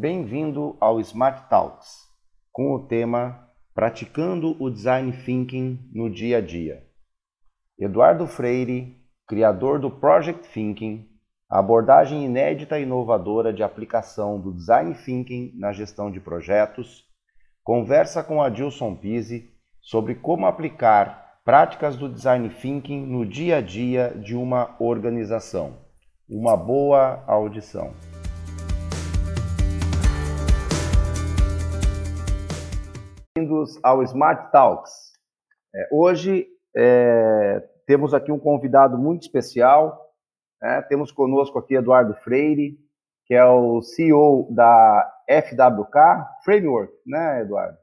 Bem-vindo ao Smart Talks, com o tema Praticando o Design Thinking no Dia a Dia. Eduardo Freire, criador do Project Thinking, abordagem inédita e inovadora de aplicação do Design Thinking na gestão de projetos, conversa com Adilson Pise sobre como aplicar práticas do Design Thinking no dia a dia de uma organização. Uma boa audição. Bem-vindos ao Smart Talks. É, hoje é, temos aqui um convidado muito especial. Né? Temos conosco aqui Eduardo Freire, que é o CEO da FWK Framework, né, Eduardo?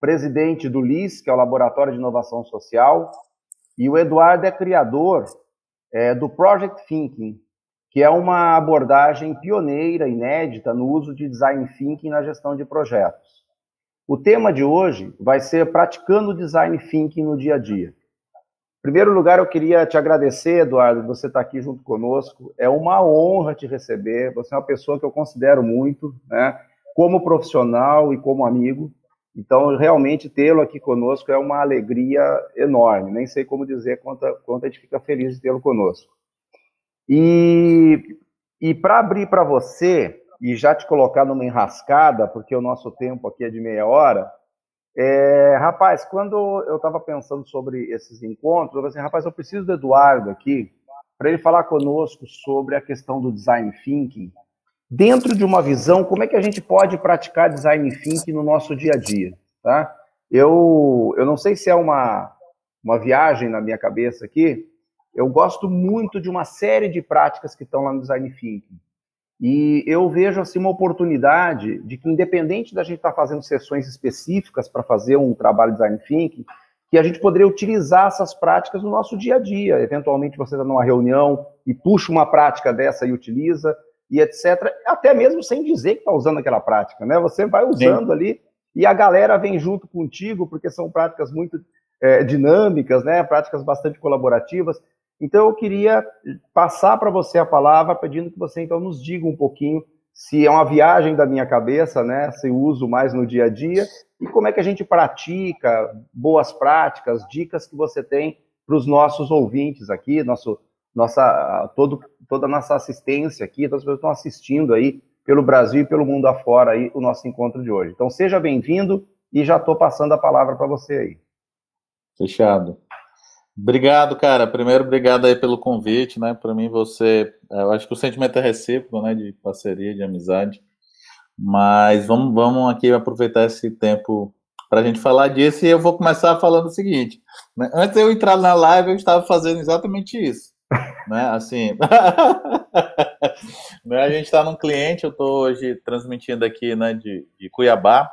Presidente do LIS, que é o Laboratório de Inovação Social, e o Eduardo é criador é, do Project Thinking, que é uma abordagem pioneira, inédita no uso de design thinking na gestão de projetos. O tema de hoje vai ser praticando design thinking no dia a dia. Em primeiro lugar, eu queria te agradecer, Eduardo, você estar aqui junto conosco. É uma honra te receber. Você é uma pessoa que eu considero muito, né, como profissional e como amigo. Então, realmente tê-lo aqui conosco é uma alegria enorme. Nem sei como dizer quanto, quanto a gente fica feliz de tê-lo conosco. E, e para abrir para você, e já te colocar numa enrascada, porque o nosso tempo aqui é de meia hora, é, rapaz, quando eu estava pensando sobre esses encontros, eu falei assim, rapaz, eu preciso do Eduardo aqui para ele falar conosco sobre a questão do design thinking, dentro de uma visão, como é que a gente pode praticar design thinking no nosso dia a dia, tá? Eu, eu não sei se é uma, uma viagem na minha cabeça aqui, eu gosto muito de uma série de práticas que estão lá no design thinking. E eu vejo assim uma oportunidade de que, independente da gente estar tá fazendo sessões específicas para fazer um trabalho de design thinking, que a gente poderia utilizar essas práticas no nosso dia a dia. Eventualmente você está numa reunião e puxa uma prática dessa e utiliza, e etc. Até mesmo sem dizer que está usando aquela prática, né? Você vai usando Sim. ali e a galera vem junto contigo, porque são práticas muito é, dinâmicas, né? Práticas bastante colaborativas. Então eu queria passar para você a palavra, pedindo que você então nos diga um pouquinho se é uma viagem da minha cabeça, né? Se uso mais no dia a dia e como é que a gente pratica boas práticas, dicas que você tem para os nossos ouvintes aqui, nosso, nossa, todo, toda a nossa assistência aqui, todas as pessoas que estão assistindo aí pelo Brasil e pelo mundo afora aí o nosso encontro de hoje. Então seja bem-vindo e já estou passando a palavra para você aí. Fechado. Obrigado, cara. Primeiro, obrigado aí pelo convite, né? Para mim, você, é, eu acho que o sentimento é recíproco, né? De parceria, de amizade. Mas vamos, vamos aqui aproveitar esse tempo para a gente falar disso. E eu vou começar falando o seguinte: né? antes eu entrar na live, eu estava fazendo exatamente isso, né? Assim, né? a gente está num cliente. Eu estou hoje transmitindo aqui, né? De, de Cuiabá,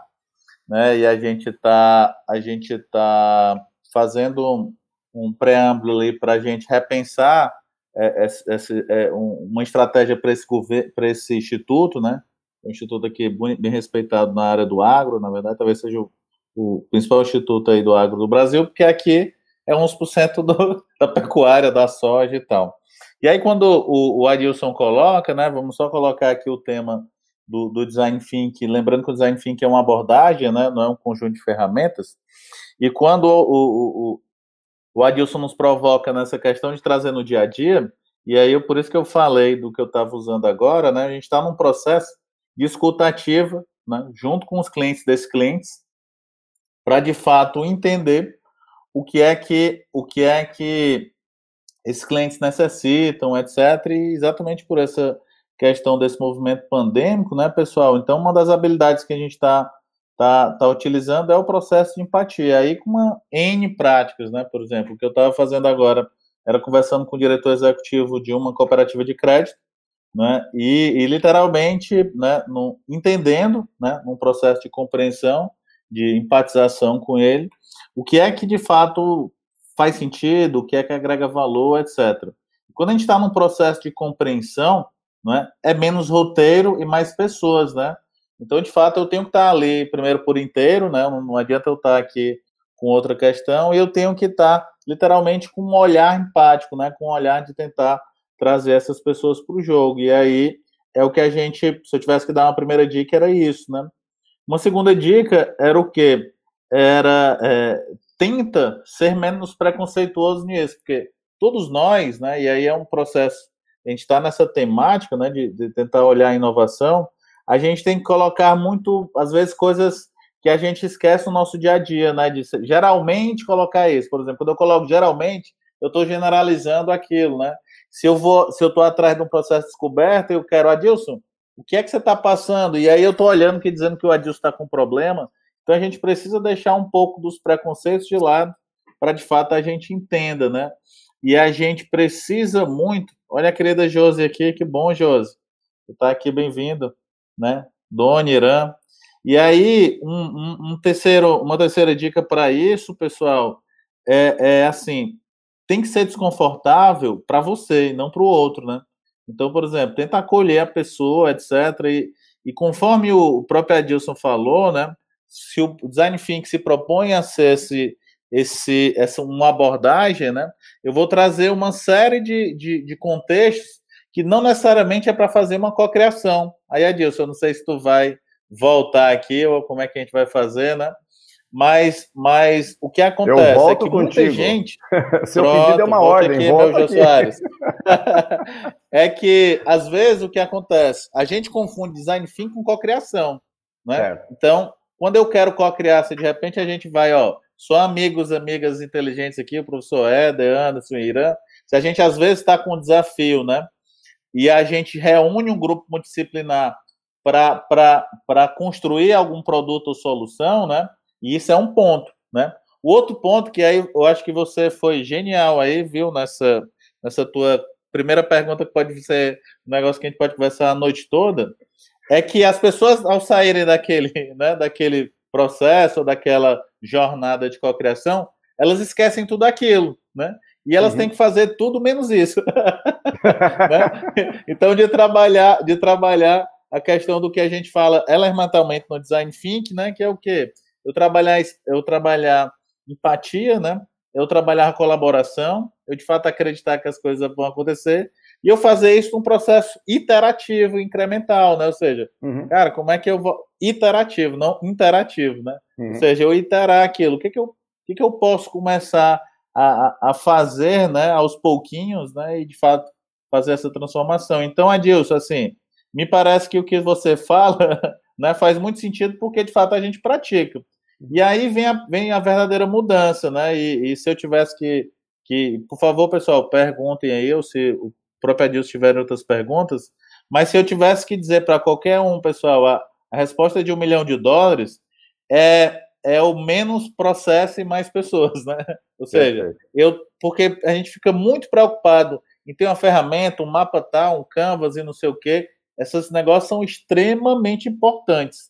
né? E a gente está, a gente tá fazendo um preâmbulo ali para a gente repensar é, essa, é, uma estratégia para esse, esse instituto, né? Um instituto aqui bem respeitado na área do agro, na verdade, talvez seja o, o principal instituto aí do agro do Brasil, porque aqui é uns por cento da pecuária, da soja e tal. E aí, quando o, o Adilson coloca, né, vamos só colocar aqui o tema do, do, design thinking, lembrando que o design thinking é uma abordagem, né, não é um conjunto de ferramentas. E quando o, o, o Adilson nos provoca nessa questão de trazer no dia a dia, e aí por isso que eu falei do que eu estava usando agora, né? A gente está num processo de escutativa, né, junto com os clientes desses clientes, para de fato entender o que é que o que é que esses clientes necessitam, etc. E exatamente por essa questão desse movimento pandêmico, né, pessoal? Então, uma das habilidades que a gente está tá, tá utilizando é o processo de empatia. Aí com uma N práticas, né? Por exemplo, o que eu estava fazendo agora era conversando com o diretor executivo de uma cooperativa de crédito, né? E, e literalmente, né, no, entendendo, né, num processo de compreensão, de empatização com ele, o que é que de fato faz sentido, o que é que agrega valor, etc. Quando a gente está num processo de compreensão, né, é menos roteiro e mais pessoas, né? Então, de fato, eu tenho que estar ali primeiro por inteiro, né? Não, não adianta eu estar aqui com outra questão, e eu tenho que estar literalmente com um olhar empático, né? Com um olhar de tentar trazer essas pessoas para o jogo. E aí é o que a gente, se eu tivesse que dar uma primeira dica, era isso, né? Uma segunda dica era o quê? Era é, tenta ser menos preconceituoso nisso, porque todos nós, né? E aí é um processo, a gente está nessa temática, né? De, de tentar olhar a inovação, a gente tem que colocar muito, às vezes, coisas que a gente esquece no nosso dia a dia, né? De geralmente colocar isso. Por exemplo, quando eu coloco geralmente, eu estou generalizando aquilo, né? Se eu vou, se eu estou atrás de um processo de descoberta, eu quero, Adilson, o que é que você está passando? E aí eu estou olhando que dizendo que o Adilson está com problema. Então a gente precisa deixar um pouco dos preconceitos de lado para de fato a gente entenda, né? E a gente precisa muito. Olha a querida Josi aqui, que bom, Josi. Você está aqui, bem-vindo, né? Dona Irã. E aí, um, um, terceiro, uma terceira dica para isso, pessoal, é, é assim: tem que ser desconfortável para você não para o outro, né? Então, por exemplo, tenta acolher a pessoa, etc. E, e conforme o próprio Adilson falou, né? Se o design thinking se propõe a ser esse, esse, essa uma abordagem, né? Eu vou trazer uma série de, de, de contextos que não necessariamente é para fazer uma cocriação. Aí, Adilson, eu não sei se tu vai voltar aqui ou como é que a gente vai fazer, né? Mas, mas o que acontece é que muita contigo. gente. Seu pronto, pedido é uma ordem. Aqui, volta aqui. é que, às vezes, o que acontece? A gente confunde design thinking com cocriação. Né? Então, quando eu quero cocriar, se de repente a gente vai, ó, só amigos, amigas inteligentes aqui, o professor Éder, Anderson, Irã, se a gente às vezes está com um desafio, né? E a gente reúne um grupo multidisciplinar para construir algum produto ou solução, né? E isso é um ponto, né? O outro ponto que aí eu acho que você foi genial aí, viu, nessa, nessa tua primeira pergunta que pode ser um negócio que a gente pode conversar a noite toda, é que as pessoas ao saírem daquele, né, daquele processo, daquela jornada de cocriação, elas esquecem tudo aquilo, né? E elas uhum. têm que fazer tudo menos isso. né? Então, de trabalhar, de trabalhar a questão do que a gente fala elementalmente no design thinking, né? Que é o quê? eu trabalhar, eu trabalhar empatia, né? Eu trabalhar colaboração, eu de fato acreditar que as coisas vão acontecer e eu fazer isso num processo iterativo, incremental, né? Ou seja, uhum. cara, como é que eu vou iterativo, não interativo, né? Uhum. Ou seja, eu iterar aquilo, o que que eu, o que que eu posso começar a, a fazer, né? Aos pouquinhos, né? E de fato fazer essa transformação. Então, Adilson, assim, me parece que o que você fala, né? Faz muito sentido porque de fato a gente pratica. E aí vem a, vem a verdadeira mudança, né? E, e, se eu tivesse que, que. Por favor, pessoal, perguntem aí, ou se o próprio Adilson tiver outras perguntas, mas se eu tivesse que dizer para qualquer um, pessoal, a, a resposta de um milhão de dólares é, é o menos processo e mais pessoas, né? Ou seja, eu, porque a gente fica muito preocupado em ter uma ferramenta, um mapa tal, um canvas e não sei o quê. Esses negócios são extremamente importantes.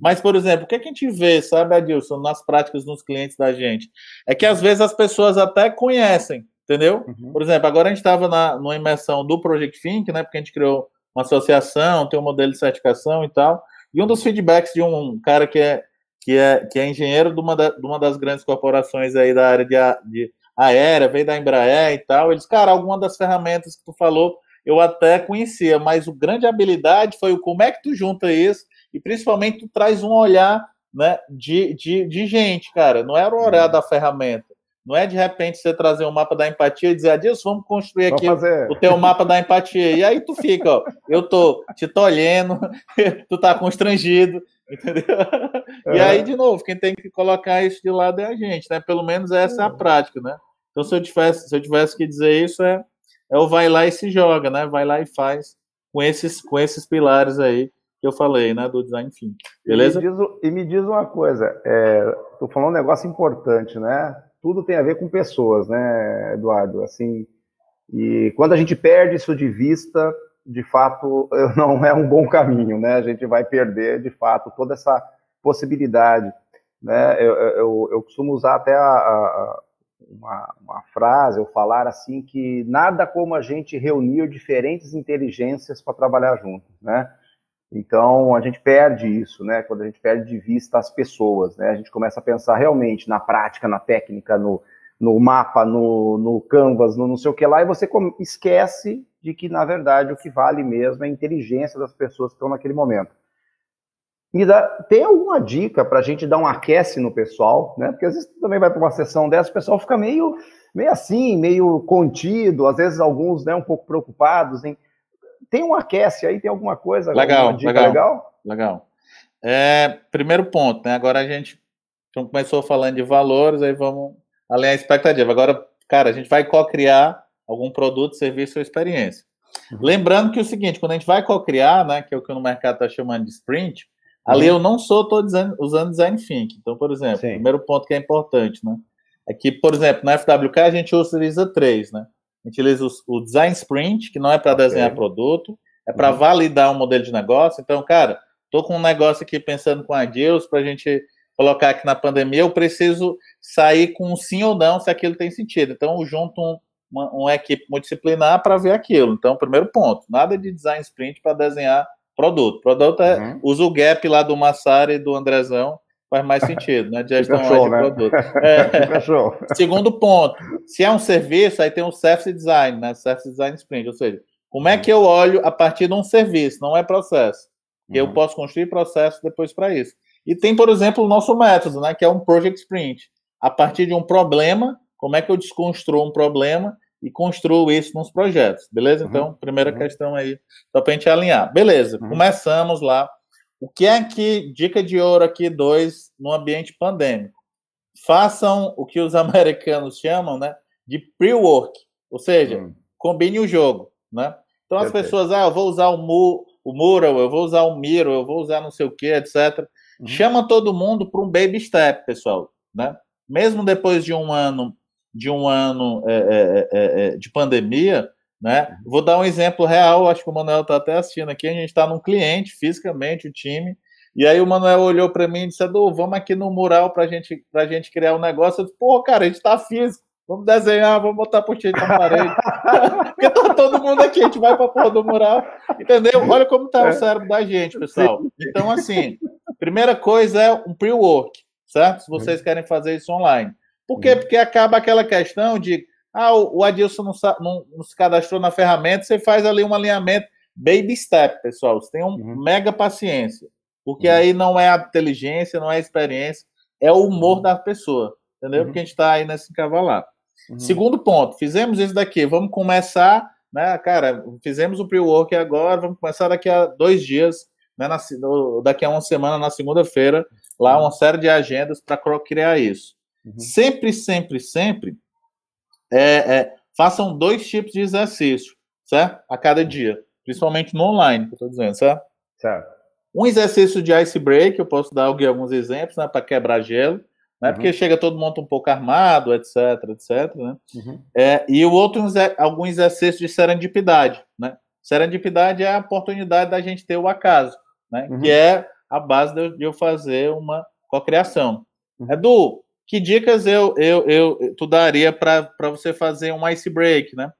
Mas, por exemplo, o que, a gente vê, sabe, Adilson, nas práticas dos clientes da gente? É que às vezes as pessoas até conhecem, entendeu? Uhum. Por exemplo, agora a gente estava numa imersão do Project Think, né? Porque a gente criou uma associação, tem um modelo de certificação e tal. E um dos feedbacks de um cara que é, que é, que é engenheiro de uma, da, de uma das grandes corporações aí da área de, de aérea, veio da Embraer e tal. Eles, cara, alguma das ferramentas que tu falou eu até conhecia, mas o grande habilidade foi o como é que tu junta isso e principalmente tu traz um olhar né, de, de, de gente, cara. Não era o olhar uhum. da ferramenta. Não é de repente você trazer um mapa da empatia e dizer, Adilson, vamos construir aqui vamos o teu mapa da empatia. E aí tu fica, ó, eu tô te tolhendo, tu tá constrangido, entendeu? É. E aí, de novo, quem tem que colocar isso de lado é a gente, né? Pelo menos essa é a prática, né? Então, se eu tivesse, se eu tivesse que dizer isso, é, é o vai lá e se joga, né? Vai lá e faz com esses, com esses pilares aí que eu falei, né, do design thinking. Beleza? E me diz, e me diz uma coisa, é, tô falando um negócio importante, né? Tudo tem a ver com pessoas, né, Eduardo? Assim, e quando a gente perde isso de vista, de fato, não é um bom caminho, né? A gente vai perder, de fato, toda essa possibilidade, né? Eu, eu, eu costumo usar até a, a, uma, uma frase, ou falar assim, que nada como a gente reunir diferentes inteligências para trabalhar juntos, né? Então, a gente perde isso, né? Quando a gente perde de vista as pessoas, né? A gente começa a pensar realmente na prática, na técnica, no, no mapa, no, no Canvas, no não sei o que lá, e você esquece de que, na verdade, o que vale mesmo é a inteligência das pessoas que estão naquele momento. Me dá, tem alguma dica para a gente dar um aquece no pessoal, né? Porque às vezes também vai para uma sessão dessa, o pessoal fica meio, meio assim, meio contido, às vezes alguns né, um pouco preocupados. Hein? Tem um aquece aí, tem alguma coisa? Legal, alguma legal, legal. Legal. É, primeiro ponto, né? Agora a gente começou falando de valores, aí vamos além da expectativa. Agora, cara, a gente vai co-criar algum produto, serviço ou experiência. Uhum. Lembrando que é o seguinte, quando a gente vai co-criar, né, que é o que no mercado está chamando de sprint, ali uhum. eu não sou tô dizendo, usando design thinking. Então, por exemplo, Sim. primeiro ponto que é importante, né, é que, por exemplo, na FWK a gente utiliza três, né? A gente utiliza o, o design sprint, que não é para okay. desenhar produto, é para uhum. validar um modelo de negócio. Então, cara, tô com um negócio aqui pensando com a Deus para a gente colocar aqui na pandemia, eu preciso sair com um sim ou não se aquilo tem sentido. Então, eu junto um, uma, uma equipe multidisciplinar para ver aquilo. Então, primeiro ponto, nada de design sprint para desenhar produto. Produto é, uhum. usa o gap lá do Massari e do Andrezão, faz mais sentido, né? De gestão show, de né? produto. É. Segundo ponto, se é um serviço, aí tem o service design, né? Service design sprint, ou seja, como é que eu olho a partir de um serviço, não é processo. Uhum. Eu posso construir processo depois para isso. E tem, por exemplo, o nosso método, né, que é um Project Sprint. A partir de um problema, como é que eu desconstruo um problema e construo isso nos projetos, beleza? Uhum. Então, primeira uhum. questão aí, só para a gente alinhar. Beleza, uhum. começamos lá. O que é que, dica de ouro aqui, dois, no ambiente pandêmico? Façam o que os americanos chamam, né, de pre-work, ou seja, uhum. combine o jogo, né? Então, as Perfeito. pessoas, ah, eu vou usar o, mu o Mural, eu vou usar o Miro, eu vou usar não sei o que, etc. Uhum. Chama todo mundo para um baby step, pessoal, né? Mesmo depois de um ano de um ano é, é, é, é de pandemia, né? Uhum. Vou dar um exemplo real, acho que o Manuel está até assistindo aqui. A gente está num cliente, fisicamente, o time, e aí o Manuel olhou para mim e disse: Edu, vamos aqui no mural para gente, a gente criar um negócio. Eu disse: Pô, cara, a gente está físico. Vamos desenhar, vamos botar por na parede. Porque tá todo mundo aqui, a gente vai pra porra do mural. Entendeu? Olha como tá o cérebro da gente, pessoal. Então, assim, Primeira coisa é um pre-work, certo? Se vocês querem fazer isso online. Por quê? Porque acaba aquela questão de ah, o Adilson não, não, não se cadastrou na ferramenta, você faz ali um alinhamento baby step, pessoal. Você tem um uhum. mega paciência. Porque uhum. aí não é a inteligência, não é a experiência, é o humor uhum. da pessoa. Entendeu? Uhum. Porque a gente está aí nesse cavalar. Uhum. Segundo ponto, fizemos isso daqui. Vamos começar, né, cara? Fizemos o pre-work agora, vamos começar daqui a dois dias né, na, daqui a uma semana, na segunda-feira, lá uma série de agendas para criar isso. Uhum. Sempre, sempre, sempre é, é, façam dois tipos de exercício, certo? A cada dia, principalmente no online, que eu estou dizendo, certo? Certo. Um exercício de ice break, eu posso dar alguns exemplos, né, para quebrar gelo, né, uhum. porque chega todo mundo um pouco armado, etc, etc, né? Uhum. É, e o outro, algum exercício de serendipidade, né? Serendipidade é a oportunidade da gente ter o acaso né? Uhum. Que é a base de eu fazer uma cocriação. Uhum. Edu, que dicas eu, eu, eu tu daria para você fazer um ice break, né?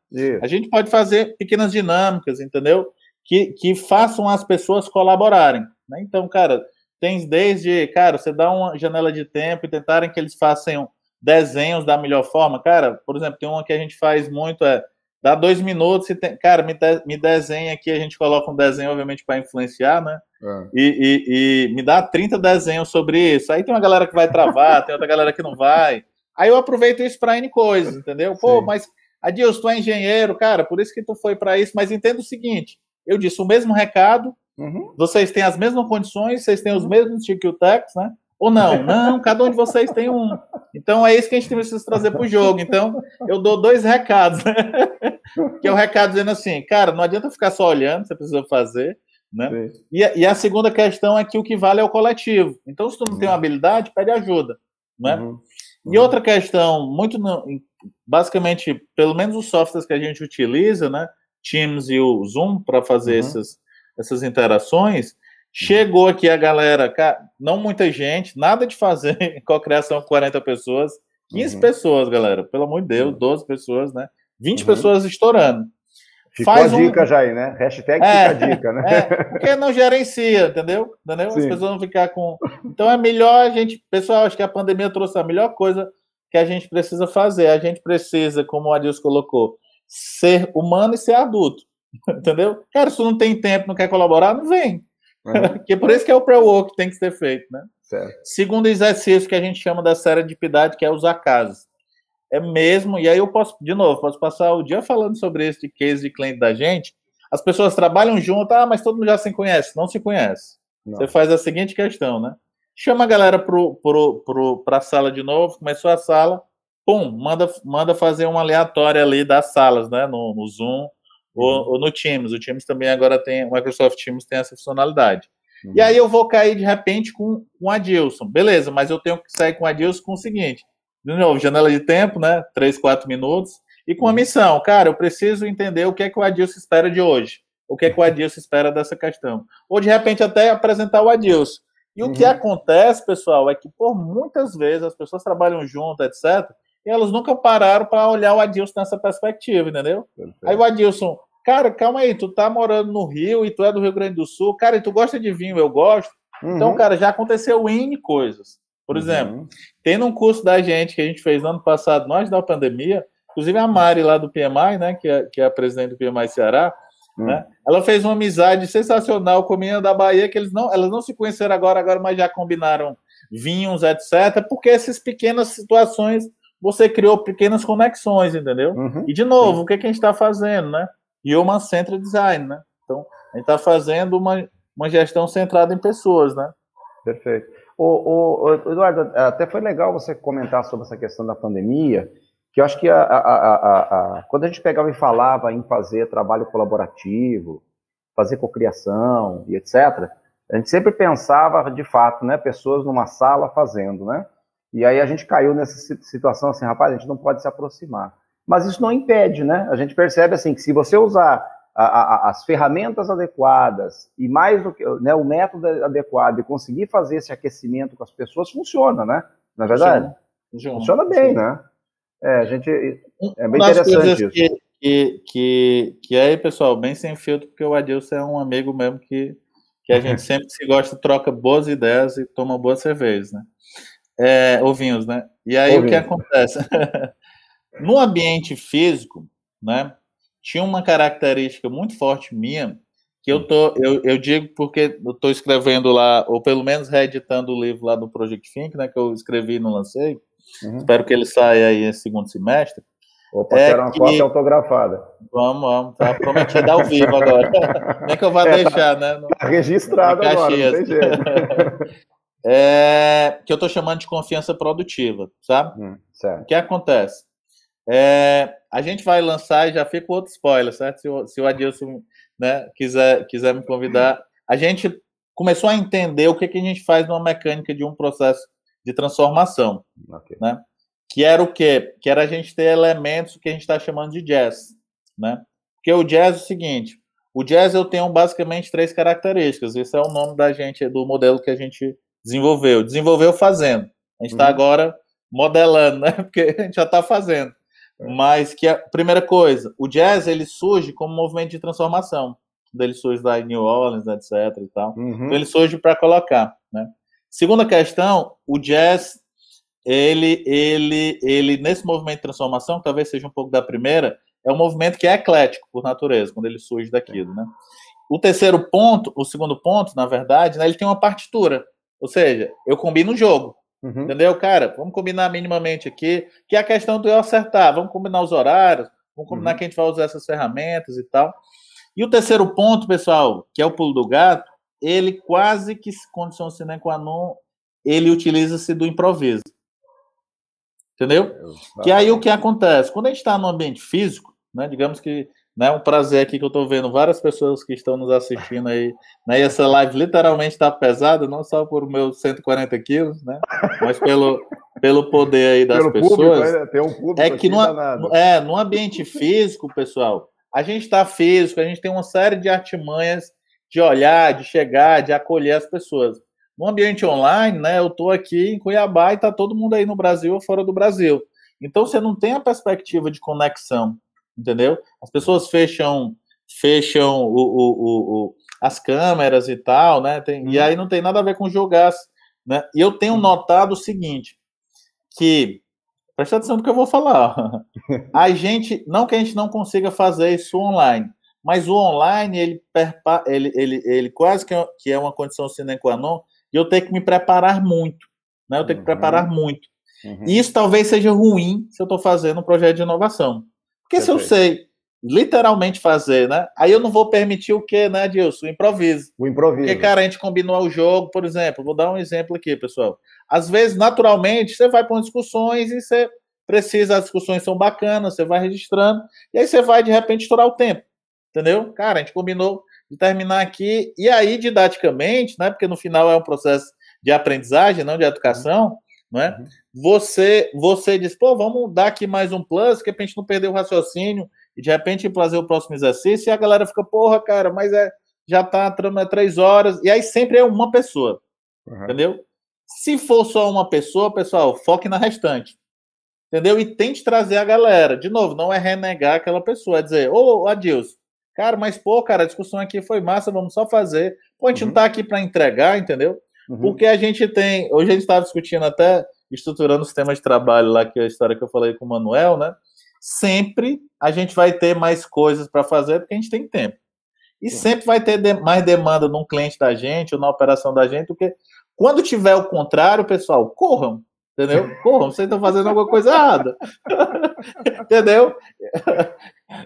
A gente pode fazer pequenas dinâmicas, entendeu? Que, que façam as pessoas colaborarem. Né? Então, cara, tem desde, cara, você dá uma janela de tempo e tentarem que eles façam desenhos da melhor forma. Cara, por exemplo, tem uma que a gente faz muito, é dá dois minutos e tem, cara, me, de, me desenha aqui, a gente coloca um desenho, obviamente, para influenciar, né? É. E, e, e, me dá 30 desenhos sobre isso. Aí tem uma galera que vai travar, tem outra galera que não vai. Aí eu aproveito isso para N coisas, entendeu? Pô, Sim. mas Adilson, tu é engenheiro, cara, por isso que tu foi para isso. Mas entenda o seguinte: eu disse o mesmo recado, uhum. vocês têm as mesmas condições, vocês têm os uhum. mesmos TQTechs, né? Ou não? Não, cada um de vocês tem um. Então é isso que a gente precisa trazer para o jogo. Então, eu dou dois recados, né? Que é o recado dizendo assim, cara, não adianta ficar só olhando, você precisa fazer. Né? E, a, e, a segunda questão é que o que vale é o coletivo. Então, se tu não uhum. tem uma habilidade, pede ajuda. Né? Uhum. Uhum. E outra questão, muito no, basicamente, pelo menos os softwares que a gente utiliza, né? Teams e o Zoom para fazer uhum. essas, essas interações, Chegou aqui a galera, não muita gente, nada de fazer co-criação com 40 pessoas, 15 uhum. pessoas, galera, pelo amor de Deus, 12 pessoas, né? 20 uhum. pessoas estourando. Ficou Faz a dica um... já aí, né? Hashtag é, fica a dica, né? É, porque não gerencia, entendeu? entendeu? As pessoas vão ficar com. Então é melhor a gente. Pessoal, acho que a pandemia trouxe a melhor coisa que a gente precisa fazer. A gente precisa, como o Adilson colocou, ser humano e ser adulto. Entendeu? Cara, se tu não tem tempo, não quer colaborar, não vem. Uhum. que por isso que é o pré-work que tem que ser feito, né? Certo. Segundo exercício que a gente chama da série de piedade, que é os acasos. É mesmo, e aí eu posso, de novo, posso passar o dia falando sobre esse case de cliente da gente. As pessoas trabalham junto, ah, mas todo mundo já se conhece. Não se conhece. Não. Você faz a seguinte questão, né? Chama a galera para pro, pro, a sala de novo, começou a sala, pum, manda, manda fazer uma aleatória ali das salas, né? No, no Zoom. Ou, ou, no Teams. O Teams também agora tem, o Microsoft Teams tem essa funcionalidade. Uhum. E aí eu vou cair de repente com, com a Dilson. Beleza, mas eu tenho que sair com a Dilson com o seguinte: de novo, janela de tempo, né? Três, quatro minutos. E com a uhum. missão, cara, eu preciso entender o que é que o Adilson espera de hoje. O que é que o Adilson espera dessa questão. Ou de repente até apresentar o Adilson. E uhum. o que uhum. acontece, pessoal, é que por muitas vezes as pessoas trabalham junto, etc. E elas nunca pararam para olhar o Adilson nessa perspectiva, entendeu? Perfeito. Aí o Adilson, cara, calma aí, tu tá morando no Rio e tu é do Rio Grande do Sul, cara, e tu gosta de vinho, eu gosto. Então, uhum. Então, cara, já aconteceu N coisas. Por uhum. exemplo, tem um curso da gente que a gente fez no ano passado, nós da pandemia, inclusive a Mari lá do PMI, né, que é, que é a presidente do PMI Ceará, uhum. né, ela fez uma amizade sensacional com a menina da Bahia, que eles não, elas não se conheceram agora, agora, mas já combinaram vinhos, etc., porque essas pequenas situações você criou pequenas conexões, entendeu? Uhum. E, de novo, o que, que a gente está fazendo, né? Human Centered Design, né? Então, a gente está fazendo uma, uma gestão centrada em pessoas, né? Perfeito. O, o, Eduardo, até foi legal você comentar sobre essa questão da pandemia, que eu acho que a, a, a, quando a gente pegava e falava em fazer trabalho colaborativo, fazer cocriação e etc., a gente sempre pensava, de fato, né, pessoas numa sala fazendo, né? E aí a gente caiu nessa situação assim, rapaz, a gente não pode se aproximar. Mas isso não impede, né? A gente percebe assim que se você usar a, a, as ferramentas adequadas e mais do que né, o método adequado e conseguir fazer esse aquecimento com as pessoas, funciona, né? Na é verdade? Funciona, funciona bem, né? É, a gente. É bem interessante isso. Que, que, que, que aí, pessoal, bem sem filtro, porque o Adilson é um amigo mesmo que, que a gente sempre se gosta, troca boas ideias e toma boas cervejas, né? É, ovinhos, né? E aí o que acontece? no ambiente físico, né? tinha uma característica muito forte minha, que eu, tô, eu, eu digo porque eu estou escrevendo lá, ou pelo menos reeditando o livro lá do Project Think, né, que eu escrevi e não lancei. Uhum. Espero que ele saia aí esse segundo semestre. Opa, é quero uma que... cópia autografada. Vamos, vamos. Tá prometido ao vivo agora. Nem que eu vá é, tá deixar, tá, né? No, tá registrado agora, não tem jeito. é, que eu estou chamando de confiança produtiva, sabe? Hum, o que acontece? É, a gente vai lançar, e já fica outro spoiler, certo? Se o, se o Adilson né, quiser, quiser me convidar. A gente começou a entender o que, que a gente faz numa mecânica de um processo de transformação. Okay. Né? Que era o quê? Que era a gente ter elementos que a gente está chamando de jazz. Né? Porque o jazz é o seguinte: o jazz eu tenho basicamente três características. Esse é o nome da gente, do modelo que a gente desenvolveu. Desenvolveu fazendo. A gente está uhum. agora modelando, né? Porque a gente já está fazendo. Mas que a primeira coisa, o jazz ele surge como um movimento de transformação. Ele surge em New Orleans, etc. E tal. Uhum. Então ele surge para colocar. Né? Segunda questão, o jazz ele, ele, ele nesse movimento de transformação, talvez seja um pouco da primeira, é um movimento que é eclético por natureza, quando ele surge daquilo, né? O terceiro ponto, o segundo ponto, na verdade, né, ele tem uma partitura, ou seja, eu combino o jogo. Uhum. Entendeu, cara? Vamos combinar minimamente aqui, que é a questão do eu acertar. Vamos combinar os horários, vamos combinar uhum. que a gente vai usar essas ferramentas e tal. E o terceiro ponto, pessoal, que é o pulo do gato, ele quase que condição sine qua non, ele utiliza-se do improviso. Entendeu? Que aí o que acontece? Quando a gente está no ambiente físico, né, digamos que né, um prazer aqui que eu estou vendo várias pessoas que estão nos assistindo aí. Né, e essa live literalmente está pesada, não só por meus 140 quilos, né, mas pelo, pelo poder aí das pelo pessoas. Público, tem um público é que no, é, no ambiente físico, pessoal, a gente está físico, a gente tem uma série de artimanhas de olhar, de chegar, de acolher as pessoas. No ambiente online, né, eu estou aqui em Cuiabá e está todo mundo aí no Brasil ou fora do Brasil. Então você não tem a perspectiva de conexão entendeu? As pessoas fecham fecham o, o, o, as câmeras e tal, né? Tem, E uhum. aí não tem nada a ver com jogar, né? E eu tenho notado o seguinte, que presta atenção no que eu vou falar. A gente, não que a gente não consiga fazer isso online, mas o online, ele, ele, ele, ele quase que é, que é uma condição sine qua non, e eu tenho que me preparar muito. Né? Eu tenho que uhum. preparar muito. Uhum. E isso talvez seja ruim se eu estou fazendo um projeto de inovação. Porque se eu sei literalmente fazer, né? Aí eu não vou permitir o quê, né, Dilson? O improviso. O improviso. Porque, cara, a gente combinou o jogo, por exemplo, vou dar um exemplo aqui, pessoal. Às vezes, naturalmente, você vai para discussões e você precisa, as discussões são bacanas, você vai registrando, e aí você vai, de repente, estourar o tempo. Entendeu? Cara, a gente combinou de terminar aqui, e aí, didaticamente, né? Porque no final é um processo de aprendizagem, não de educação, não é? Uhum. Você, você diz, pô, vamos dar aqui mais um plus, que a gente não perder o raciocínio, e de repente fazer o próximo exercício, e a galera fica, porra, cara, mas é, já tá é três horas, e aí sempre é uma pessoa, uhum. entendeu? Se for só uma pessoa, pessoal, foque na restante, entendeu? E tente trazer a galera. De novo, não é renegar aquela pessoa, é dizer, ô, oh, Adilson, cara, mas pô, cara, a discussão aqui foi massa, vamos só fazer. Pô, a gente uhum. não tá aqui para entregar, entendeu? Uhum. Porque a gente tem, hoje a gente estava discutindo até, estruturando os temas de trabalho lá, que é a história que eu falei com o Manuel, né? sempre a gente vai ter mais coisas para fazer porque a gente tem tempo. E sempre vai ter de, mais demanda num cliente da gente ou na operação da gente, porque quando tiver o contrário, pessoal, corram. Entendeu? Corram, vocês estão fazendo alguma coisa errada. entendeu?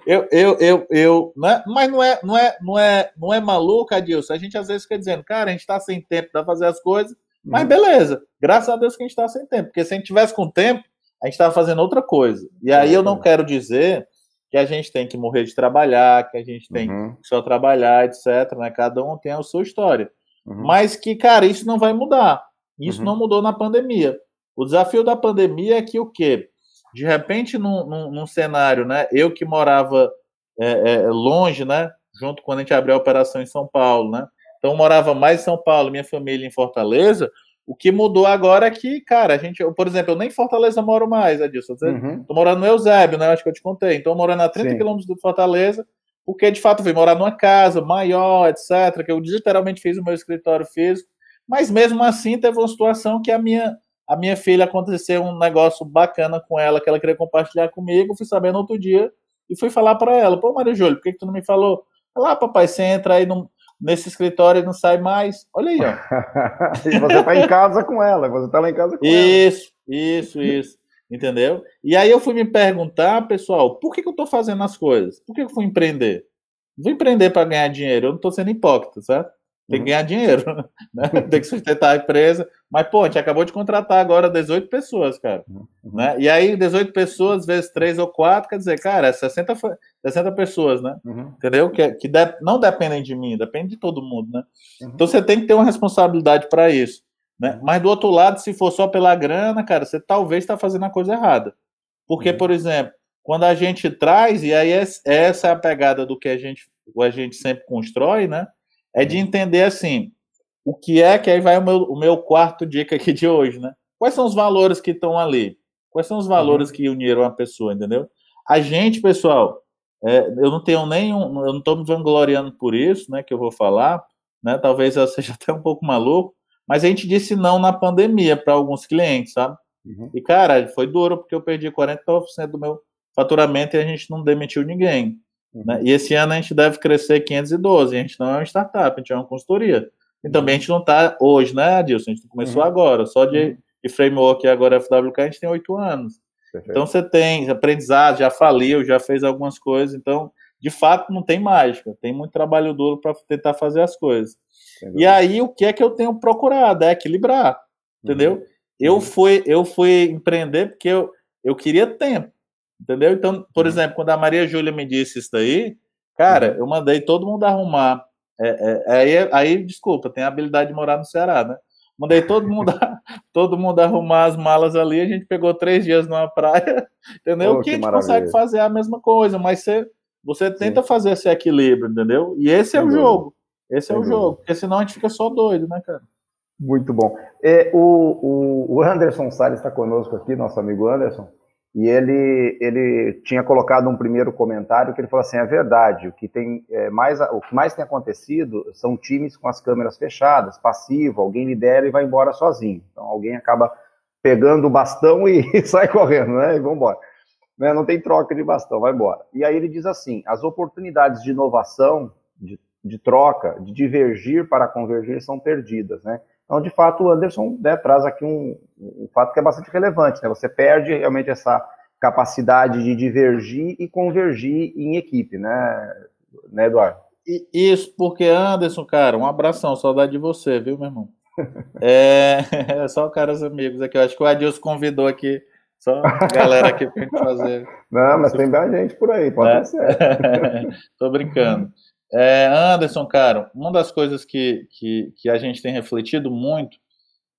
Eu, eu, eu, eu né? mas não é, não é, não é, não é maluco, Adilson. A gente às vezes fica dizendo, cara, a gente está sem tempo para fazer as coisas, mas uhum. beleza, graças a Deus que a gente está sem tempo, porque se a gente tivesse com tempo, a gente estava fazendo outra coisa. E aí eu não quero dizer que a gente tem que morrer de trabalhar, que a gente tem uhum. que só trabalhar, etc. Né? Cada um tem a sua história. Uhum. Mas que, cara, isso não vai mudar. Isso uhum. não mudou na pandemia. O desafio da pandemia é que o quê? De repente, num, num, num cenário, né? Eu que morava é, é, longe, né? Junto quando a gente abriu a operação em São Paulo, né? Então, eu morava mais em São Paulo, minha família em Fortaleza. O que mudou agora é que, cara, a gente, eu, por exemplo, eu nem em Fortaleza moro mais, Adilson. Uhum. Tô morando no Eusébio, né? Acho que eu te contei. Então, morando a 30 Sim. quilômetros de Fortaleza, porque de fato eu fui morar numa casa maior, etc. Que eu literalmente fiz o meu escritório físico. Mas mesmo assim, teve uma situação que a minha, a minha filha aconteceu um negócio bacana com ela, que ela queria compartilhar comigo. Fui saber no outro dia e fui falar para ela: pô, Maria Júlia, por que, que tu não me falou? Lá, ah, papai, você entra aí num nesse escritório e não sai mais. Olha aí, ó. e você está em casa com ela, você está lá em casa com isso, ela. Isso, isso, isso. Entendeu? E aí eu fui me perguntar, pessoal, por que, que eu estou fazendo as coisas? Por que, que eu fui empreender? Vou empreender para ganhar dinheiro, eu não estou sendo hipócrita, certo? Tem que ganhar dinheiro, né? tem que sustentar a empresa. Mas, pô, a gente acabou de contratar agora 18 pessoas, cara. Uhum. Né? E aí, 18 pessoas vezes 3 ou 4, quer dizer, cara, é 60, 60 pessoas, né? Uhum. Entendeu? Que, que de, não dependem de mim, depende de todo mundo, né? Uhum. Então você tem que ter uma responsabilidade para isso. Né? Uhum. Mas do outro lado, se for só pela grana, cara, você talvez está fazendo a coisa errada. Porque, uhum. por exemplo, quando a gente traz, e aí essa é a pegada do que a gente, a gente sempre constrói, né? É de entender assim, o que é que aí vai o meu, o meu quarto dica aqui de hoje, né? Quais são os valores que estão ali? Quais são os valores uhum. que uniram a pessoa, entendeu? A gente, pessoal, é, eu não tenho nenhum, eu não estou me vangloriando por isso, né, que eu vou falar, né? Talvez eu seja até um pouco maluco, mas a gente disse não na pandemia para alguns clientes, sabe? Uhum. E cara, foi duro porque eu perdi 49% do meu faturamento e a gente não demitiu ninguém. Né? E esse ano a gente deve crescer 512. A gente não é uma startup, a gente é uma consultoria. E também a gente não está hoje, né, Adilson? A gente começou uhum. agora. Só de, uhum. de framework agora FWK a gente tem oito anos. Perfeito. Então você tem aprendizado, já faliu, já fez algumas coisas. Então, de fato, não tem mágica. Tem muito trabalho duro para tentar fazer as coisas. Entendi. E aí, o que é que eu tenho procurado? É equilibrar. Entendeu? Uhum. Eu, uhum. fui, eu fui empreender porque eu, eu queria tempo. Entendeu? Então, por uhum. exemplo, quando a Maria Júlia me disse isso daí, cara, uhum. eu mandei todo mundo arrumar. É, é, aí, aí, desculpa, tem a habilidade de morar no Ceará, né? Mandei todo mundo, todo mundo arrumar as malas ali. A gente pegou três dias numa praia, entendeu? Oh, que, que a gente maravilha. consegue fazer a mesma coisa, mas você, você tenta Sim. fazer esse equilíbrio, entendeu? E esse é o jogo. Esse é o jogo, porque senão a gente fica só doido, né, cara? Muito bom. É, o, o, o Anderson Salles está conosco aqui, nosso amigo Anderson e ele, ele tinha colocado um primeiro comentário que ele falou assim, é verdade, o que, tem, é, mais, o que mais tem acontecido são times com as câmeras fechadas, passivo, alguém lidera e vai embora sozinho. Então alguém acaba pegando o bastão e, e sai correndo, né? E vamos embora. Né? Não tem troca de bastão, vai embora. E aí ele diz assim: as oportunidades de inovação, de, de troca, de divergir para convergir são perdidas, né? Então, de fato, o Anderson né, traz aqui um, um, fato que é bastante relevante, né? Você perde realmente essa capacidade de divergir e convergir em equipe, né, né Eduardo? Isso, porque Anderson, cara, um abração, saudade de você, viu, meu irmão? É, só caras amigos aqui. Eu acho que o Adilson convidou aqui, só a galera aqui pra gente fazer. Não, mas tem mais gente por aí, pode é. ser. Tô brincando. É, Anderson, cara, uma das coisas que, que, que a gente tem refletido muito,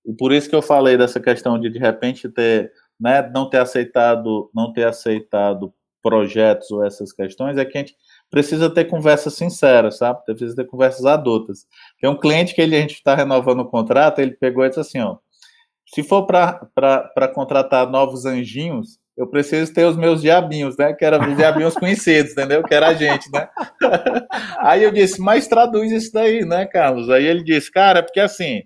e por isso que eu falei dessa questão de de repente ter, né, não ter aceitado, não ter aceitado projetos ou essas questões, é que a gente precisa ter conversas sinceras, sabe? Precisa ter conversas adultas. Tem um cliente que ele, a gente está renovando o contrato, ele pegou e disse assim, ó, se for para contratar novos anjinhos, eu preciso ter os meus diabinhos, né? Que eram os diabinhos conhecidos, entendeu? Que era a gente, né? Aí eu disse, mas traduz isso daí, né, Carlos? Aí ele disse, cara, é porque assim,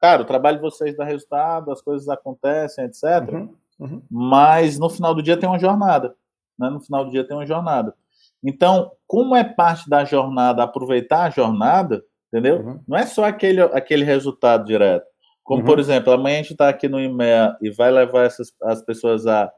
cara, o trabalho de vocês dá resultado, as coisas acontecem, etc. Uhum, uhum. Mas no final do dia tem uma jornada, né? No final do dia tem uma jornada. Então, como é parte da jornada, aproveitar a jornada, entendeu? Uhum. Não é só aquele, aquele resultado direto. Como, uhum. por exemplo, amanhã a gente está aqui no IMEA e vai levar essas, as pessoas a,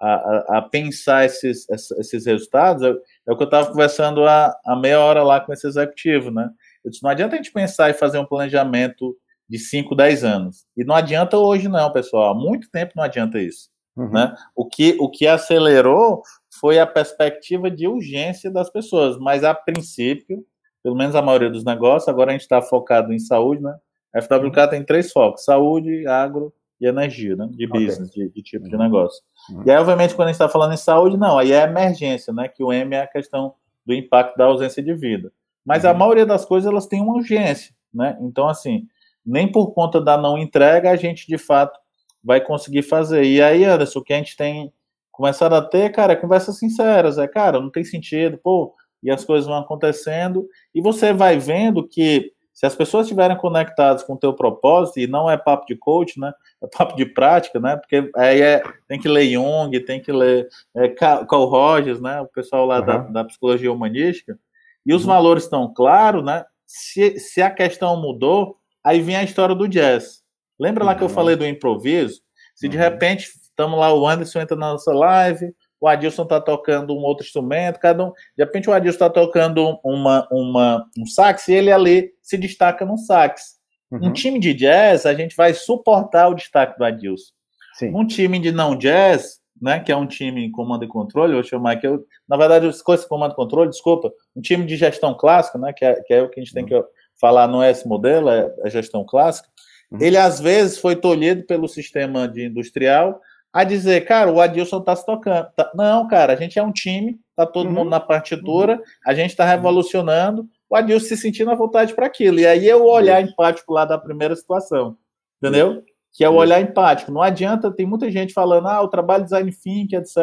a, a pensar esses, esses resultados. É, é o que eu estava conversando há, há meia hora lá com esse executivo, né? Eu disse, não adianta a gente pensar e fazer um planejamento de 5, 10 anos. E não adianta hoje não, pessoal. Há muito tempo não adianta isso. Uhum. Né? O, que, o que acelerou foi a perspectiva de urgência das pessoas, mas a princípio, pelo menos a maioria dos negócios, agora a gente está focado em saúde, né? A FWK tem três focos: saúde, agro e energia, né? De business, okay. de, de, tipo uhum. de negócio. E aí, obviamente, quando a gente está falando em saúde, não, aí é emergência, né? Que o M é a questão do impacto da ausência de vida. Mas a uhum. maioria das coisas elas têm uma urgência, né? Então, assim, nem por conta da não entrega a gente de fato vai conseguir fazer. E aí, Anderson, o que a gente tem começaram a ter, cara, é conversas sinceras, é, cara, não tem sentido, pô, e as coisas vão acontecendo, e você vai vendo que se as pessoas estiverem conectadas com o teu propósito, e não é papo de coach, né, é papo de prática, né, porque aí é, tem que ler Jung, tem que ler é, Carl Rogers, né, o pessoal lá uhum. da, da, psicologia humanística, e os uhum. valores estão claros, né, se, se a questão mudou, aí vem a história do jazz. Lembra lá que eu uhum. falei do improviso? Se de uhum. repente Estamos lá, o Anderson entra na nossa live, o Adilson está tocando um outro instrumento, cada um. De repente o Adilson está tocando uma, uma, um sax e ele ali se destaca no sax. Uhum. Um time de jazz, a gente vai suportar o destaque do Adilson. Sim. Um time de não jazz, né, que é um time em comando e controle, vou chamar aqui, eu, na verdade, coisa de comando e controle, desculpa, um time de gestão clássica, né, que é, que é o que a gente tem que falar, não é esse modelo, é a gestão clássica. Uhum. Ele, às vezes, foi tolhido pelo sistema de industrial, a dizer, cara, o Adilson tá se tocando. Tá... Não, cara, a gente é um time, tá todo uhum. mundo na partitura, uhum. a gente tá revolucionando, o Adilson se sentindo à vontade para aquilo. E aí é o olhar empático lá da primeira situação, entendeu? Que é o olhar empático. Não adianta, tem muita gente falando, ah, o trabalho design thinking, etc.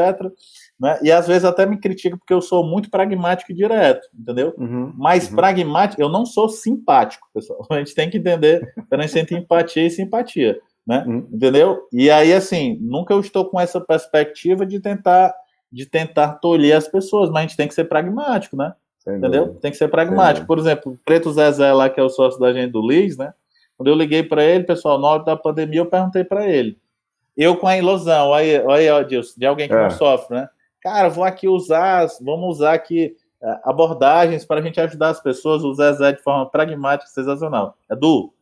Né? E às vezes até me critica porque eu sou muito pragmático e direto, entendeu? Uhum. Mas uhum. pragmático, eu não sou simpático, pessoal. A gente tem que entender a diferença entre empatia e simpatia né? Hum. Entendeu? E aí, assim, nunca eu estou com essa perspectiva de tentar de tentar tolher as pessoas, mas a gente tem que ser pragmático, né? Sem Entendeu? Dúvida. Tem que ser pragmático. Por exemplo, o Preto Zezé lá, que é o sócio da gente do Liz, né? Quando eu liguei para ele, pessoal, na hora da pandemia, eu perguntei para ele. Eu com a ilusão, olha aí, ó, Dilson, de alguém que é. não sofre, né? Cara, vou aqui usar, vamos usar aqui é, abordagens para a gente ajudar as pessoas, o Zezé de forma pragmática, sensacional. Edu,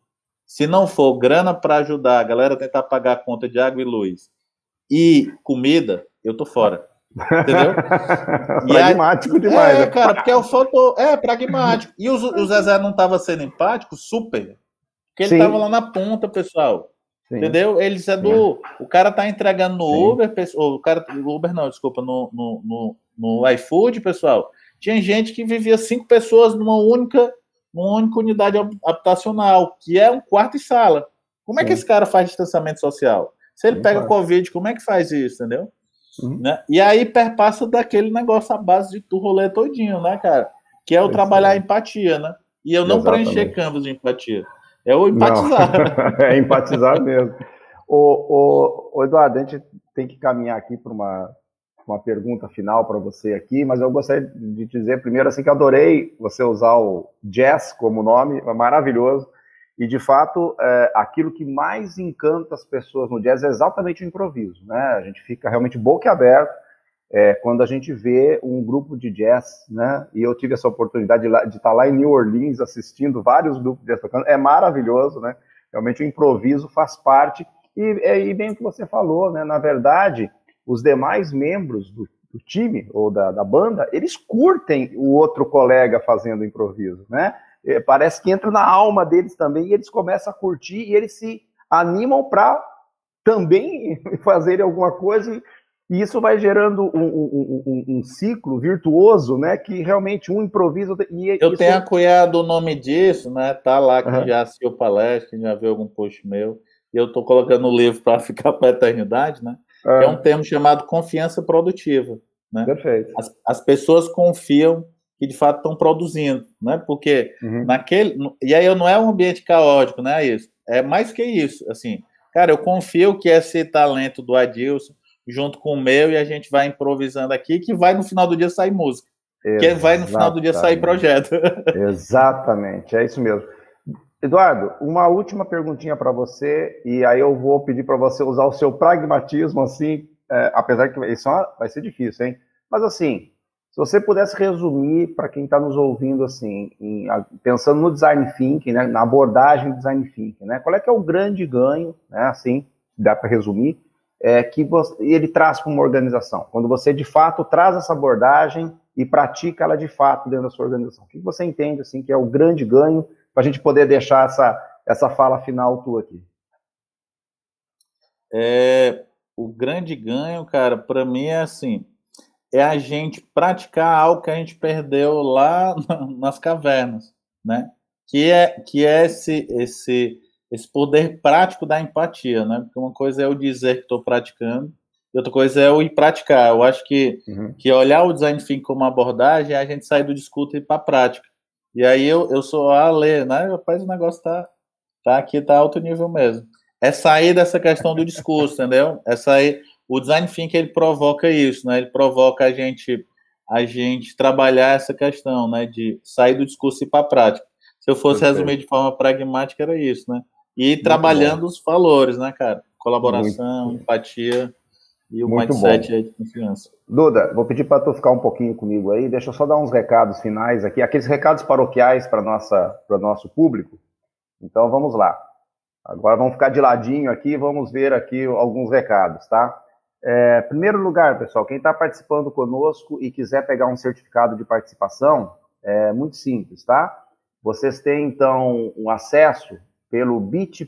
se não for grana para ajudar a galera a tentar pagar a conta de água e luz e comida, eu tô fora. Entendeu? pragmático demais. É, né? cara, porque é o foto. É, pragmático. E o, o Zezé não estava sendo empático? Super. Porque ele estava lá na ponta, pessoal. Sim. Entendeu? Ele disse, do. O cara tá entregando no Sim. Uber, o cara. Uber não, desculpa, no, no, no, no iFood, pessoal. Tinha gente que vivia cinco pessoas numa única numa única unidade habitacional, que é um quarto e sala. Como Sim. é que esse cara faz distanciamento social? Se ele Sim, pega claro. Covid, como é que faz isso, entendeu? Uhum. Né? E aí perpassa daquele negócio à base de tu rolê todinho, né, cara? Que é o trabalhar a empatia, né? E eu não Exatamente. preencher campos de empatia. É o empatizar. é empatizar mesmo. o, o, Eduardo, a gente tem que caminhar aqui para uma, uma pergunta final para você aqui, mas eu gostaria de dizer primeiro assim que adorei você usar o jazz como nome, é maravilhoso. E de fato, é, aquilo que mais encanta as pessoas no jazz é exatamente o improviso, né? A gente fica realmente boca aberta é, quando a gente vê um grupo de jazz, né? E eu tive essa oportunidade de, de estar lá em New Orleans assistindo vários grupos de jazz tocando. É maravilhoso, né? Realmente o improviso faz parte e, é, e bem o que você falou, né? Na verdade, os demais membros do, do time ou da, da, banda, eles curtem o outro colega fazendo improviso, né? É, parece que entra na alma deles também e eles começam a curtir e eles se animam para também fazerem alguma coisa e isso vai gerando um, um, um, um, ciclo virtuoso, né? Que realmente um improviso. E Eu isso... tenho acunhado o nome disso, né? Tá lá, quem uhum. já assistiu palestra, quem já viu algum post meu, e eu estou colocando o livro para ficar para a eternidade, né? Uhum. É um termo chamado confiança produtiva. Né? Perfeito. As, as pessoas confiam que de fato estão produzindo, né? Porque uhum. naquele e aí não é um ambiente caótico, né? Isso é mais que isso, assim. Cara, eu confio que esse talento do Adilson junto com o meu e a gente vai improvisando aqui que vai no final do dia sair música, Exatamente. que vai no final do dia sair projeto. Exatamente, é isso mesmo. Eduardo, uma última perguntinha para você e aí eu vou pedir para você usar o seu pragmatismo assim, é, apesar que isso é vai ser difícil, hein? Mas assim, se você pudesse resumir para quem está nos ouvindo, assim, em, pensando no design thinking, né, na abordagem do design thinking, né, qual é que é o grande ganho, né, assim, dá para resumir, é, que você, ele traz para uma organização? Quando você, de fato, traz essa abordagem e pratica ela de fato dentro da sua organização. O que você entende, assim, que é o grande ganho para a gente poder deixar essa, essa fala final tua aqui? É, o grande ganho, cara, para mim é assim, é a gente praticar algo que a gente perdeu lá nas cavernas, né? Que é, que é esse, esse, esse poder prático da empatia, né? Porque uma coisa é eu dizer que estou praticando, e outra coisa é eu ir praticar. Eu acho que, uhum. que olhar o design thinking como abordagem é a gente sair do discuto e ir para a prática. E aí eu, eu sou a ler, né? Rapaz, o negócio tá, tá aqui, tá alto nível mesmo. É sair dessa questão do discurso, entendeu? É sair o design thinking ele provoca isso, né? Ele provoca a gente a gente trabalhar essa questão, né, de sair do discurso e ir para a prática. Se eu fosse Perfeito. resumir de forma pragmática era isso, né? E Muito trabalhando bom. os valores, né, cara? Colaboração, Muito empatia e o Muito mindset bom. aí de confiança. Duda, vou pedir para tu ficar um pouquinho comigo aí. Deixa eu só dar uns recados finais aqui, aqueles recados paroquiais para nossa para o nosso público. Então vamos lá. Agora vamos ficar de ladinho aqui, vamos ver aqui alguns recados, tá? É, primeiro lugar, pessoal, quem está participando conosco e quiser pegar um certificado de participação, é muito simples, tá? Vocês têm, então, um acesso pelo bit.ly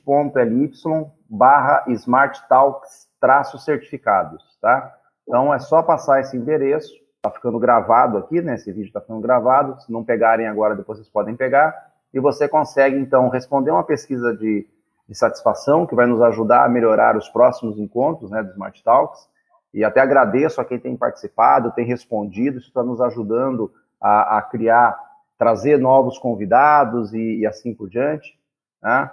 barra smarttalks traço certificados, tá? Então, é só passar esse endereço, tá ficando gravado aqui, né? Esse vídeo está ficando gravado, se não pegarem agora, depois vocês podem pegar, e você consegue, então, responder uma pesquisa de de satisfação, que vai nos ajudar a melhorar os próximos encontros né, do Smart Talks. E até agradeço a quem tem participado, tem respondido, isso está nos ajudando a, a, criar, trazer novos convidados e, e assim por diante. Né?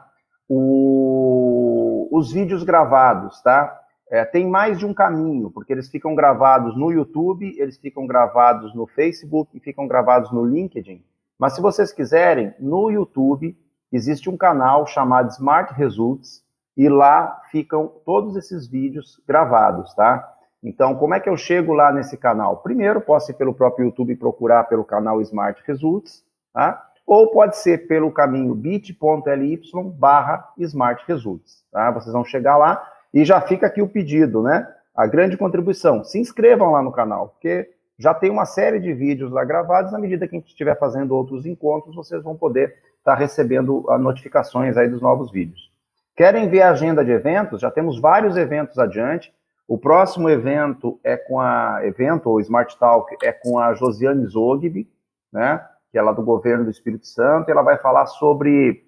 O, os vídeos gravados, tá? É, tem mais de um caminho, porque eles ficam gravados no YouTube, eles ficam gravados no Facebook e ficam gravados no LinkedIn. Mas se vocês quiserem, no YouTube existe um canal chamado Smart Results e lá ficam todos esses vídeos gravados, tá? Então, como é que eu chego lá nesse canal? Primeiro, posso ir pelo próprio YouTube procurar pelo canal Smart Results, tá? Ou pode ser pelo caminho bit.ly barra Smart Results, tá? Vocês vão chegar lá e já fica aqui o pedido, né? A grande contribuição. Se inscrevam lá no canal, porque já tem uma série de vídeos lá gravados. Na medida que a gente estiver fazendo outros encontros, vocês vão poder estar tá recebendo ah, notificações aí dos novos vídeos. Querem ver a agenda de eventos? Já temos vários eventos adiante. O próximo evento é com a evento ou Smart Talk é com a Josiane Zogby, né? Que é lá do governo do Espírito Santo. ela vai falar sobre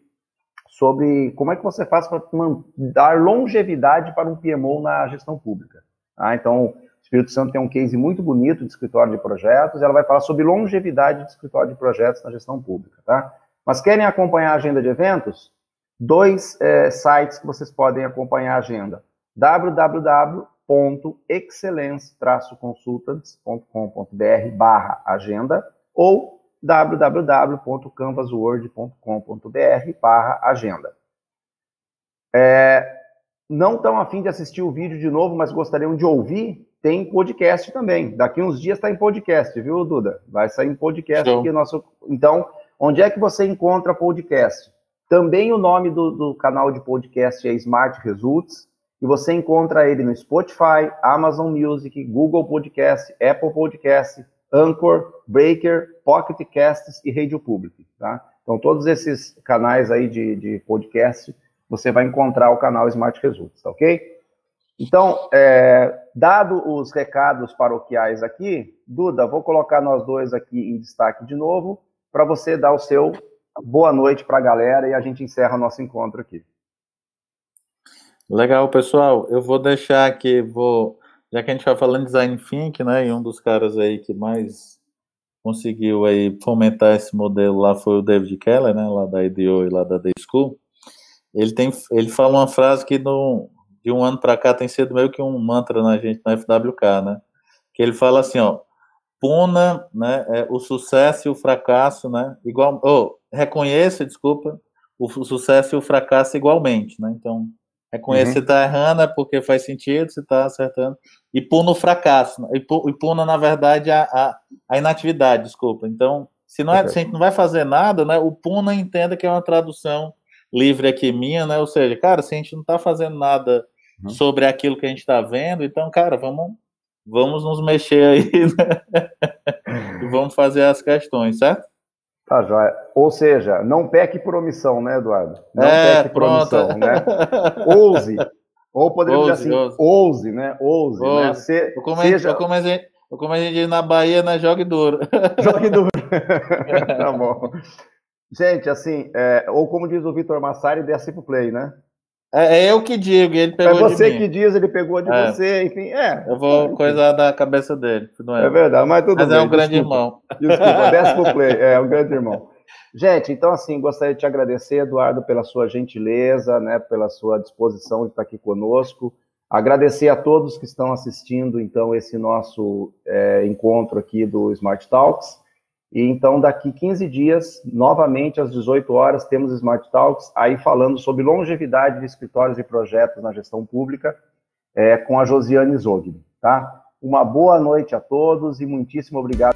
sobre como é que você faz para dar longevidade para um PMO na gestão pública. Ah, então, o Espírito Santo tem um case muito bonito de escritório de projetos. ela vai falar sobre longevidade de escritório de projetos na gestão pública, tá? Mas querem acompanhar a agenda de eventos? dois é, sites que vocês podem acompanhar a agenda: www.excellence-consultants.com.br/agenda ou www.canvasword.com.br/agenda. É, não estão afim de assistir o vídeo de novo, mas gostariam de ouvir, tem podcast também. Daqui uns dias está em podcast, viu, Duda? Vai sair em podcast aqui nosso. Então, onde é que você encontra podcast? Também o nome do, do canal de podcast é Smart Results, e você encontra ele no Spotify, Amazon Music, Google Podcast, Apple Podcast, Anchor, Breaker, Pocket Casts e Radio Public, tá? Então, todos esses canais aí de, de podcast você vai encontrar o canal Smart Results, tá ok? Então, é, dado os recados paroquiais aqui, Duda, vou colocar nós dois aqui em destaque de novo, para você dar o seu boa noite para a galera e a gente encerra o nosso encontro aqui. Legal, pessoal. Eu vou deixar aqui, vou, já que a gente vai falando de design thinking, né, e um dos caras aí que mais conseguiu aí fomentar esse modelo lá foi o David Keller, né, lá da IDEO e lá da Day School. Ele, tem, ele fala uma frase que no, de um ano para cá tem sido meio que um mantra na gente na FWK, né? Que ele fala assim, ó, puna, né, é, o sucesso e o fracasso, né, igual, oh, reconheça, desculpa, o, o sucesso e o fracasso igualmente, né? Então, reconheça uhum. se está errando é porque faz sentido, se está acertando, e puna o fracasso, e puna, na verdade, a, a, a, inatividade, desculpa. Então, se, não é, se a gente não vai fazer nada, né, o puna entenda que é uma tradução livre aqui minha, né? Ou seja, cara, se a gente não está fazendo nada uhum. sobre aquilo que a gente está vendo, então, cara, vamos, vamos nos mexer aí né? e vamos fazer as questões, certo? Tá, joia. Ou seja, não peque por omissão, né, Eduardo? Não é, peque pronto. por omissão, né? Ouse. Ou poderíamos dizer assim, ouse, né? Ouse, né? ouse. né? Se, como, seja... a, como, a gente, como a gente diz na Bahia, né? Jogue duro. Jogue duro. tá bom. Gente, assim, é, ou como diz o Vitor Massari, desce pro play, né? É, é, eu que digo, ele é pegou É você que diz, ele pegou de é. você, enfim, é. Eu vou é, coisar da cabeça dele, não é? É verdade, mas tudo mas bem. Mas é um grande desculpa, irmão. Desculpa, desce pro play, é um grande irmão. Gente, então assim, gostaria de te agradecer, Eduardo, pela sua gentileza, né, pela sua disposição de estar aqui conosco. Agradecer a todos que estão assistindo, então, esse nosso é, encontro aqui do Smart Talks. E então, daqui 15 dias, novamente às 18 horas, temos Smart Talks, aí falando sobre longevidade de escritórios e projetos na gestão pública, é, com a Josiane Zogni, tá? Uma boa noite a todos e muitíssimo obrigado.